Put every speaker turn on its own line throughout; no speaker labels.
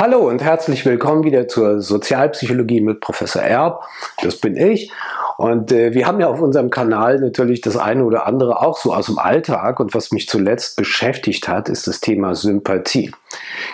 Hallo und herzlich willkommen wieder zur Sozialpsychologie mit Professor Erb. Das bin ich. Und äh, wir haben ja auf unserem Kanal natürlich das eine oder andere auch so aus dem Alltag. Und was mich zuletzt beschäftigt hat, ist das Thema Sympathie.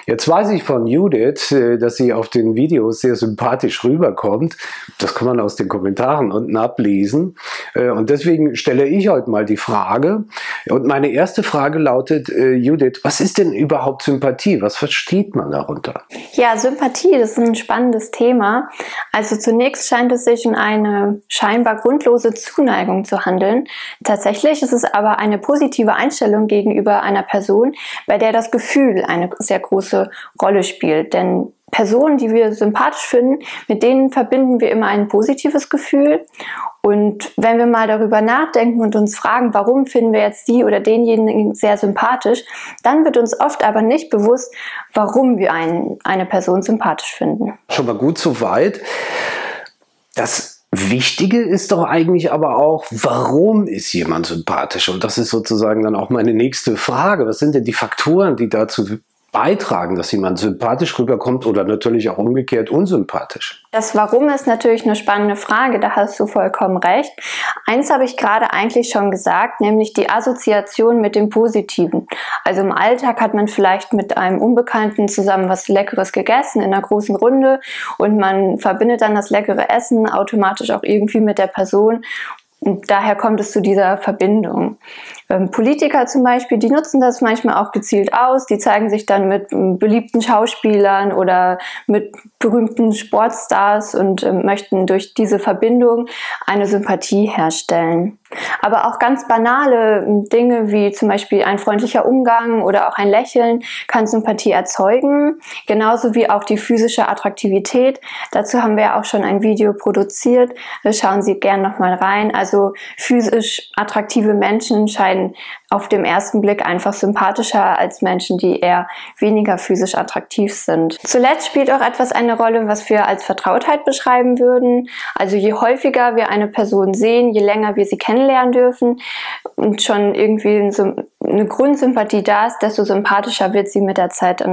Jetzt weiß ich von Judith, äh, dass sie auf den Videos sehr sympathisch rüberkommt. Das kann man aus den Kommentaren unten ablesen. Äh, und deswegen stelle ich heute mal die Frage. Und meine erste Frage lautet, äh, Judith, was ist denn überhaupt Sympathie? Was versteht man darunter?
Ja, Sympathie, das ist ein spannendes Thema. Also zunächst scheint es sich um eine Schein scheinbar grundlose Zuneigung zu handeln. Tatsächlich ist es aber eine positive Einstellung gegenüber einer Person, bei der das Gefühl eine sehr große Rolle spielt. Denn Personen, die wir sympathisch finden, mit denen verbinden wir immer ein positives Gefühl. Und wenn wir mal darüber nachdenken und uns fragen, warum finden wir jetzt die oder denjenigen sehr sympathisch, dann wird uns oft aber nicht bewusst, warum wir einen, eine Person sympathisch finden.
Schon mal gut so weit. Das Wichtige ist doch eigentlich aber auch, warum ist jemand sympathisch? Und das ist sozusagen dann auch meine nächste Frage. Was sind denn die Faktoren, die dazu beitragen, dass jemand sympathisch rüberkommt oder natürlich auch umgekehrt unsympathisch?
Das Warum ist natürlich eine spannende Frage, da hast du vollkommen recht. Eins habe ich gerade eigentlich schon gesagt, nämlich die Assoziation mit dem Positiven. Also im Alltag hat man vielleicht mit einem Unbekannten zusammen was Leckeres gegessen in einer großen Runde und man verbindet dann das leckere Essen automatisch auch irgendwie mit der Person und daher kommt es zu dieser Verbindung. Ähm, Politiker zum Beispiel, die nutzen das manchmal auch gezielt aus. Die zeigen sich dann mit ähm, beliebten Schauspielern oder mit berühmten Sportstars und ähm, möchten durch diese Verbindung eine Sympathie herstellen. Aber auch ganz banale Dinge wie zum Beispiel ein freundlicher Umgang oder auch ein Lächeln kann Sympathie erzeugen, genauso wie auch die physische Attraktivität. Dazu haben wir auch schon ein Video produziert. Schauen Sie gern nochmal rein. Also physisch attraktive Menschen scheinen and auf dem ersten Blick einfach sympathischer als Menschen, die eher weniger physisch attraktiv sind. Zuletzt spielt auch etwas eine Rolle, was wir als Vertrautheit beschreiben würden. Also je häufiger wir eine Person sehen, je länger wir sie kennenlernen dürfen und schon irgendwie eine Grundsympathie da ist, desto sympathischer wird sie mit der Zeit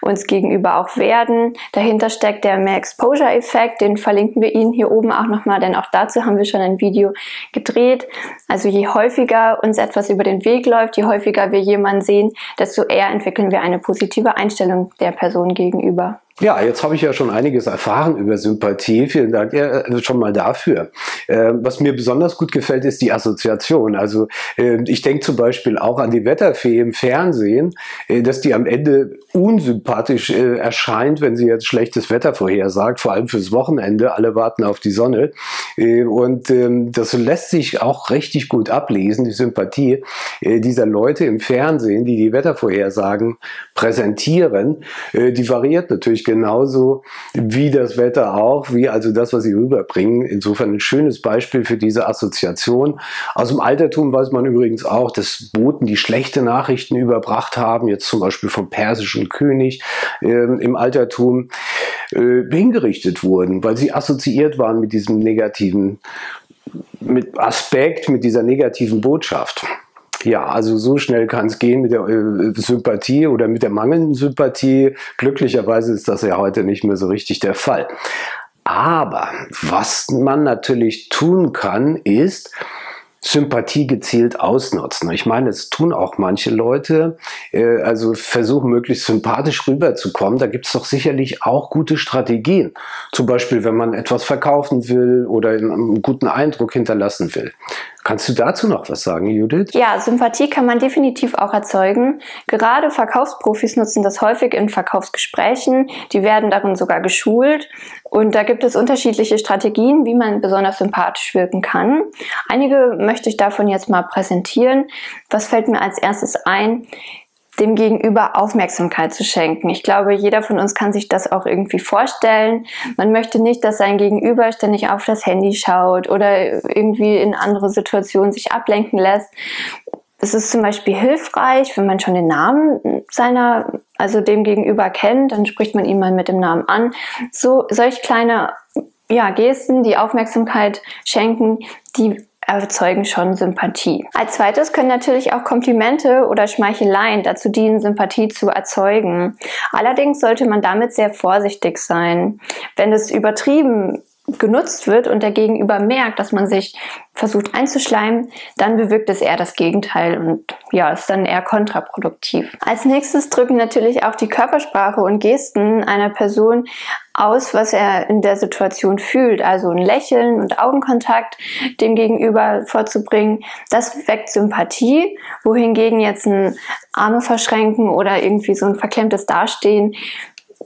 uns gegenüber auch werden. Dahinter steckt der Mehr Exposure-Effekt, den verlinken wir Ihnen hier oben auch nochmal, denn auch dazu haben wir schon ein Video gedreht. Also je häufiger uns etwas über den Weg Weg läuft, je häufiger wir jemanden sehen, desto eher entwickeln wir eine positive Einstellung der Person gegenüber.
Ja, jetzt habe ich ja schon einiges erfahren über Sympathie. Vielen Dank ja, schon mal dafür. Äh, was mir besonders gut gefällt, ist die Assoziation. Also äh, ich denke zum Beispiel auch an die Wetterfee im Fernsehen, äh, dass die am Ende unsympathisch äh, erscheint, wenn sie jetzt schlechtes Wetter vorhersagt, vor allem fürs Wochenende. Alle warten auf die Sonne. Äh, und ähm, das lässt sich auch richtig gut ablesen, die Sympathie äh, dieser Leute im Fernsehen, die die Wettervorhersagen präsentieren. die variiert natürlich genauso wie das Wetter auch, wie also das, was sie rüberbringen. Insofern ein schönes Beispiel für diese Assoziation. Aus dem Altertum weiß man übrigens auch, dass Boten, die schlechte Nachrichten überbracht haben, jetzt zum Beispiel vom persischen König äh, im Altertum, äh, hingerichtet wurden, weil sie assoziiert waren mit diesem negativen mit Aspekt, mit dieser negativen Botschaft. Ja, also so schnell kann es gehen mit der äh, Sympathie oder mit der mangelnden Sympathie. Glücklicherweise ist das ja heute nicht mehr so richtig der Fall. Aber was man natürlich tun kann, ist, Sympathie gezielt ausnutzen. Ich meine, es tun auch manche Leute, äh, also versuchen möglichst sympathisch rüberzukommen. Da gibt es doch sicherlich auch gute Strategien. Zum Beispiel, wenn man etwas verkaufen will oder einen guten Eindruck hinterlassen will. Kannst du dazu noch was sagen, Judith?
Ja, Sympathie kann man definitiv auch erzeugen. Gerade Verkaufsprofis nutzen das häufig in Verkaufsgesprächen. Die werden darin sogar geschult. Und da gibt es unterschiedliche Strategien, wie man besonders sympathisch wirken kann. Einige möchte ich davon jetzt mal präsentieren. Was fällt mir als erstes ein? Dem Gegenüber Aufmerksamkeit zu schenken. Ich glaube, jeder von uns kann sich das auch irgendwie vorstellen. Man möchte nicht, dass sein Gegenüber ständig auf das Handy schaut oder irgendwie in andere Situationen sich ablenken lässt. Es ist zum Beispiel hilfreich, wenn man schon den Namen seiner, also dem Gegenüber kennt, dann spricht man ihn mal mit dem Namen an. So, solch kleine ja, Gesten, die Aufmerksamkeit schenken, die erzeugen schon Sympathie. Als zweites können natürlich auch Komplimente oder Schmeicheleien dazu dienen, Sympathie zu erzeugen. Allerdings sollte man damit sehr vorsichtig sein. Wenn es übertrieben genutzt wird und der Gegenüber merkt, dass man sich versucht einzuschleimen, dann bewirkt es eher das Gegenteil und ja, ist dann eher kontraproduktiv. Als nächstes drücken natürlich auch die Körpersprache und Gesten einer Person aus, was er in der Situation fühlt. Also ein Lächeln und Augenkontakt dem Gegenüber vorzubringen, das weckt Sympathie, wohingegen jetzt ein Arme verschränken oder irgendwie so ein verklemmtes Dastehen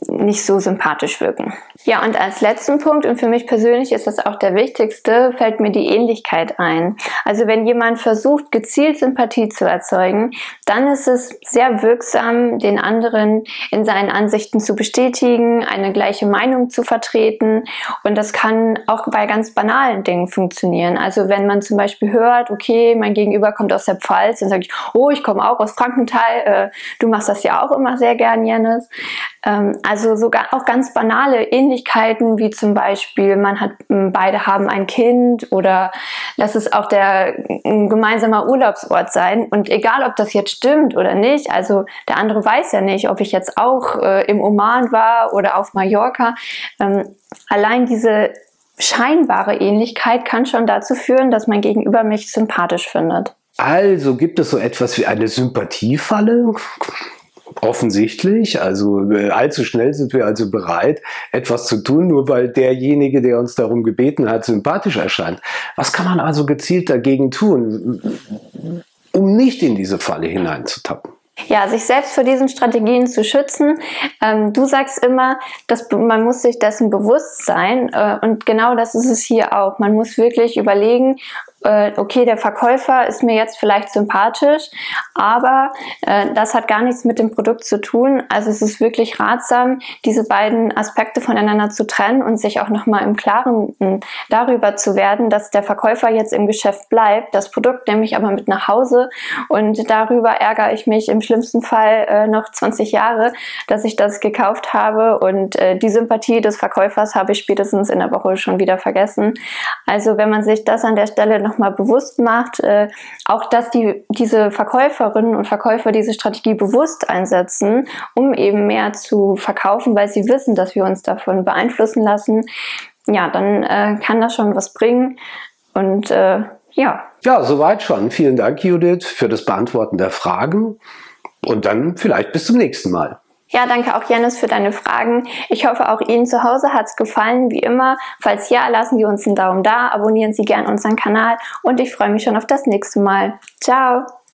nicht so sympathisch wirken. Ja, und als letzten Punkt, und für mich persönlich ist das auch der wichtigste, fällt mir die Ähnlichkeit ein. Also wenn jemand versucht, gezielt Sympathie zu erzeugen, dann ist es sehr wirksam, den anderen in seinen Ansichten zu bestätigen, eine gleiche Meinung zu vertreten. Und das kann auch bei ganz banalen Dingen funktionieren. Also wenn man zum Beispiel hört, okay, mein Gegenüber kommt aus der Pfalz, dann sage ich, oh, ich komme auch aus Frankenthal, äh, du machst das ja auch immer sehr gern, Janis. Ähm, also sogar auch ganz banale Ähnlichkeiten, wie zum Beispiel, man hat, beide haben ein Kind oder lass es auch der ein gemeinsamer Urlaubsort sein. Und egal, ob das jetzt stimmt oder nicht, also der andere weiß ja nicht, ob ich jetzt auch äh, im Oman war oder auf Mallorca. Ähm, allein diese scheinbare Ähnlichkeit kann schon dazu führen, dass mein Gegenüber mich sympathisch findet.
Also gibt es so etwas wie eine Sympathiefalle? Offensichtlich, also äh, allzu schnell sind wir also bereit, etwas zu tun, nur weil derjenige, der uns darum gebeten hat, sympathisch erscheint. Was kann man also gezielt dagegen tun, um nicht in diese Falle hineinzutappen?
Ja, sich selbst vor diesen Strategien zu schützen. Ähm, du sagst immer, dass man muss sich dessen bewusst sein äh, und genau das ist es hier auch. Man muss wirklich überlegen, okay, der Verkäufer ist mir jetzt vielleicht sympathisch, aber äh, das hat gar nichts mit dem Produkt zu tun. Also es ist wirklich ratsam, diese beiden Aspekte voneinander zu trennen und sich auch nochmal im Klaren hm, darüber zu werden, dass der Verkäufer jetzt im Geschäft bleibt, das Produkt nehme ich aber mit nach Hause und darüber ärgere ich mich im schlimmsten Fall äh, noch 20 Jahre, dass ich das gekauft habe und äh, die Sympathie des Verkäufers habe ich spätestens in der Woche schon wieder vergessen. Also wenn man sich das an der Stelle nochmal bewusst macht, äh, auch dass die, diese Verkäuferinnen und Verkäufer diese Strategie bewusst einsetzen, um eben mehr zu verkaufen, weil sie wissen, dass wir uns davon beeinflussen lassen, ja, dann äh, kann das schon was bringen. Und äh, ja.
Ja, soweit schon. Vielen Dank, Judith, für das Beantworten der Fragen. Und dann vielleicht bis zum nächsten Mal.
Ja, danke auch Janis für deine Fragen. Ich hoffe, auch Ihnen zu Hause hat es gefallen, wie immer. Falls ja, lassen Sie uns einen Daumen da, abonnieren Sie gern unseren Kanal und ich freue mich schon auf das nächste Mal. Ciao!